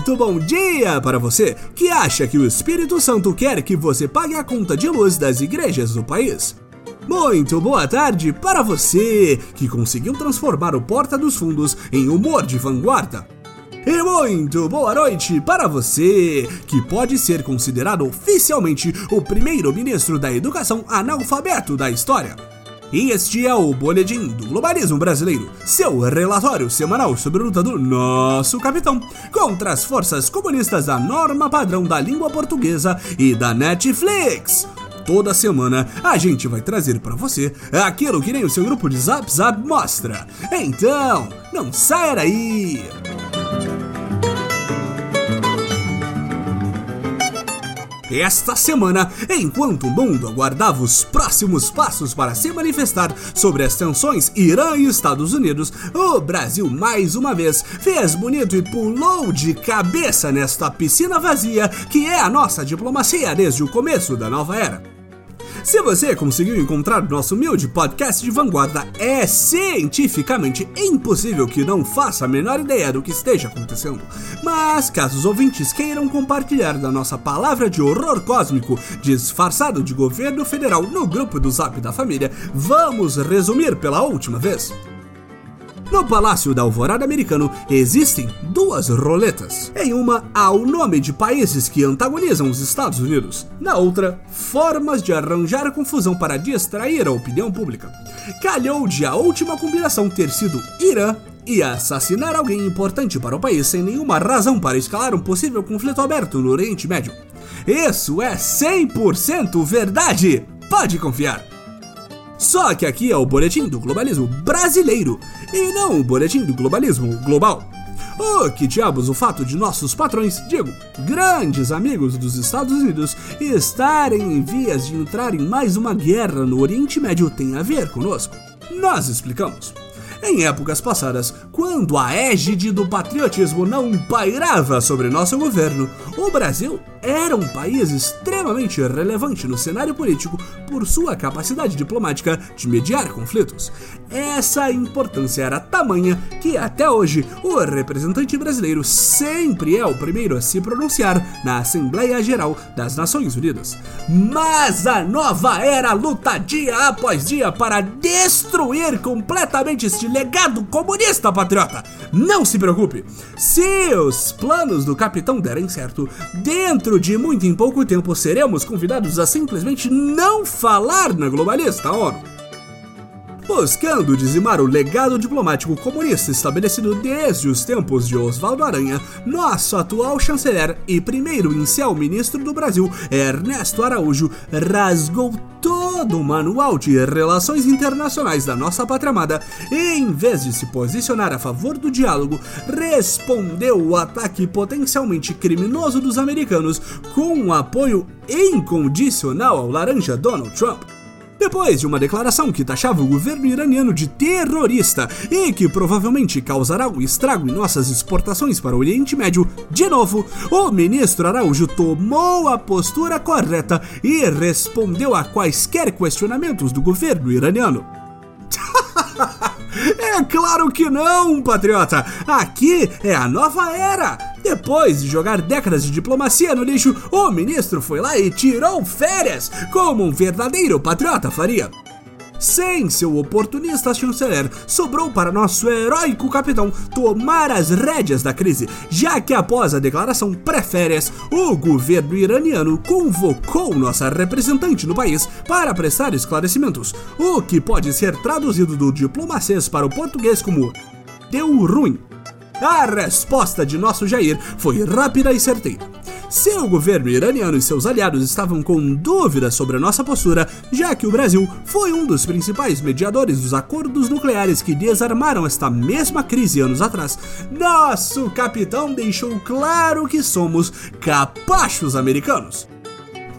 Muito bom dia para você que acha que o Espírito Santo quer que você pague a conta de luz das igrejas do país. Muito boa tarde para você que conseguiu transformar o Porta dos Fundos em humor de vanguarda. E muito boa noite para você que pode ser considerado oficialmente o primeiro ministro da educação analfabeto da história. E este é o Boletim do Globalismo Brasileiro, seu relatório semanal sobre a luta do nosso capitão contra as forças comunistas da norma padrão da língua portuguesa e da Netflix. Toda semana a gente vai trazer para você aquilo que nem o seu grupo de Zap Zap mostra. Então, não saia daí! Esta semana, enquanto o mundo aguardava os próximos passos para se manifestar sobre as tensões Irã e Estados Unidos, o Brasil mais uma vez fez bonito e pulou de cabeça nesta piscina vazia que é a nossa diplomacia desde o começo da nova era. Se você conseguiu encontrar nosso humilde podcast de vanguarda, é cientificamente impossível que não faça a menor ideia do que esteja acontecendo. Mas caso os ouvintes queiram compartilhar da nossa palavra de horror cósmico disfarçado de governo federal no grupo do Zap da família, vamos resumir pela última vez. No Palácio da Alvorada Americano existem duas roletas. Em uma há o nome de países que antagonizam os Estados Unidos. Na outra, formas de arranjar confusão para distrair a opinião pública. Calhou de a última combinação ter sido Irã e assassinar alguém importante para o país sem nenhuma razão para escalar um possível conflito aberto no Oriente Médio. Isso é 100% verdade! Pode confiar! Só que aqui é o boletim do globalismo brasileiro e não o boletim do globalismo global. Oh, que diabos o fato de nossos patrões, digo, grandes amigos dos Estados Unidos, estarem em vias de entrar em mais uma guerra no Oriente Médio tem a ver conosco? Nós explicamos. Em épocas passadas, quando a égide do patriotismo não pairava sobre nosso governo, o Brasil era um país extremamente relevante no cenário político por sua capacidade diplomática de mediar conflitos. Essa importância era tamanha que até hoje o representante brasileiro sempre é o primeiro a se pronunciar na Assembleia Geral das Nações Unidas. Mas a nova era luta dia após dia para destruir completamente este legado comunista patriota. Não se preocupe, se os planos do capitão derem certo, dentro de muito em pouco tempo seremos convidados a simplesmente não falar na globalista ONU buscando dizimar o legado diplomático comunista estabelecido desde os tempos de Oswaldo Aranha, nosso atual chanceler e primeiro incel-ministro do Brasil, Ernesto Araújo, rasgou todo o manual de relações internacionais da nossa pátria amada e, em vez de se posicionar a favor do diálogo, respondeu o ataque potencialmente criminoso dos americanos com um apoio incondicional ao laranja Donald Trump. Depois de uma declaração que taxava o governo iraniano de terrorista e que provavelmente causará um estrago em nossas exportações para o Oriente Médio, de novo, o ministro Araújo tomou a postura correta e respondeu a quaisquer questionamentos do governo iraniano. É claro que não, patriota! Aqui é a nova era! Depois de jogar décadas de diplomacia no lixo, o ministro foi lá e tirou férias, como um verdadeiro patriota faria. Sem seu oportunista chanceler, sobrou para nosso heróico capitão tomar as rédeas da crise, já que após a declaração pré-férias, o governo iraniano convocou nossa representante no país para prestar esclarecimentos, o que pode ser traduzido do diplomacês para o português como deu ruim. A resposta de nosso Jair foi rápida e certeira. Se o governo iraniano e seus aliados estavam com dúvidas sobre a nossa postura, já que o Brasil foi um dos principais mediadores dos acordos nucleares que desarmaram esta mesma crise anos atrás, nosso capitão deixou claro que somos capachos americanos.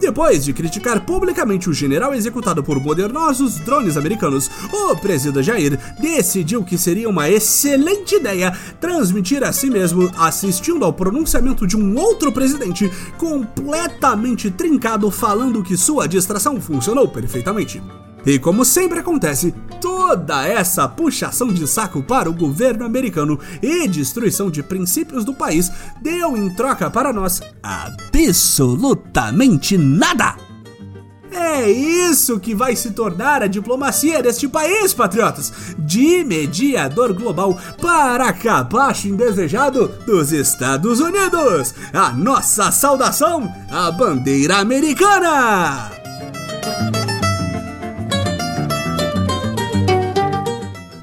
Depois de criticar publicamente o general executado por modernosos drones americanos, o presidente Jair decidiu que seria uma excelente ideia transmitir a si mesmo assistindo ao pronunciamento de um outro presidente completamente trincado falando que sua distração funcionou perfeitamente. E como sempre acontece, toda essa puxação de saco para o governo americano e destruição de princípios do país deu em troca para nós absolutamente nada. É isso que vai se tornar a diplomacia deste país, patriotas! De mediador global para capacho indesejado dos Estados Unidos! A nossa saudação à bandeira americana!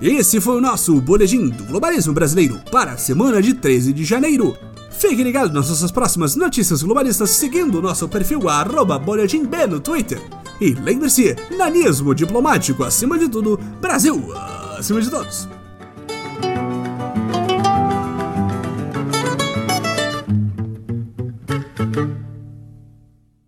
Esse foi o nosso boletim do globalismo brasileiro para a semana de 13 de janeiro. Fique ligado nas nossas próximas notícias globalistas seguindo o nosso perfil arroba boletim B no Twitter. E lembre-se, nanismo diplomático acima de tudo, Brasil acima de todos.